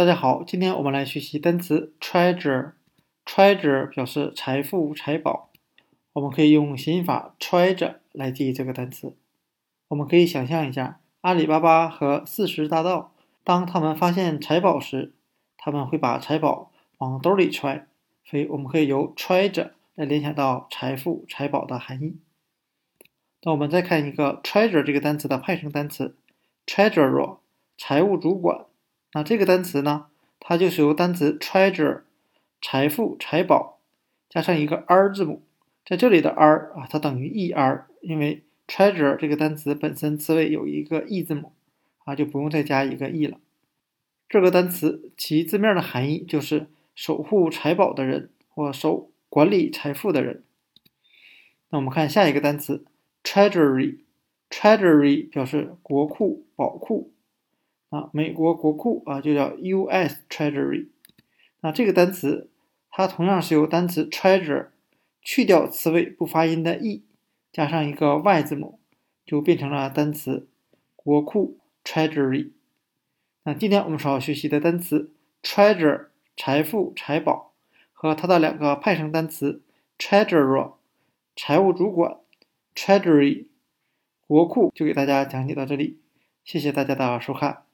大家好，今天我们来学习单词 treasure。treasure 表示财富、财宝。我们可以用谐音法 treasure 来记忆这个单词。我们可以想象一下，阿里巴巴和四十大盗，当他们发现财宝时，他们会把财宝往兜里揣。所以我们可以由 treasure 来联想到财富、财宝的含义。那我们再看一个 treasure 这个单词的派生单词 treasurer，财务主管。那这个单词呢，它就是由单词 treasure 财富、财宝加上一个 r 字母，在这里的 r 啊，它等于 er，因为 treasure 这个单词本身词尾有一个 e 字母啊，就不用再加一个 e 了。这个单词其字面的含义就是守护财宝的人或守管理财富的人。那我们看下一个单词 treasury，treasury 表示国库、宝库。啊，美国国库啊，就叫 U.S. Treasury。那这个单词，它同样是由单词 treasure 去掉词尾不发音的 e，加上一个 y 字母，就变成了单词国库 Treasury。那今天我们所要学习的单词 treasure 财富、财宝和它的两个派生单词 treasurer 财务主管 Treasury 国库，就给大家讲解到这里。谢谢大家的收看。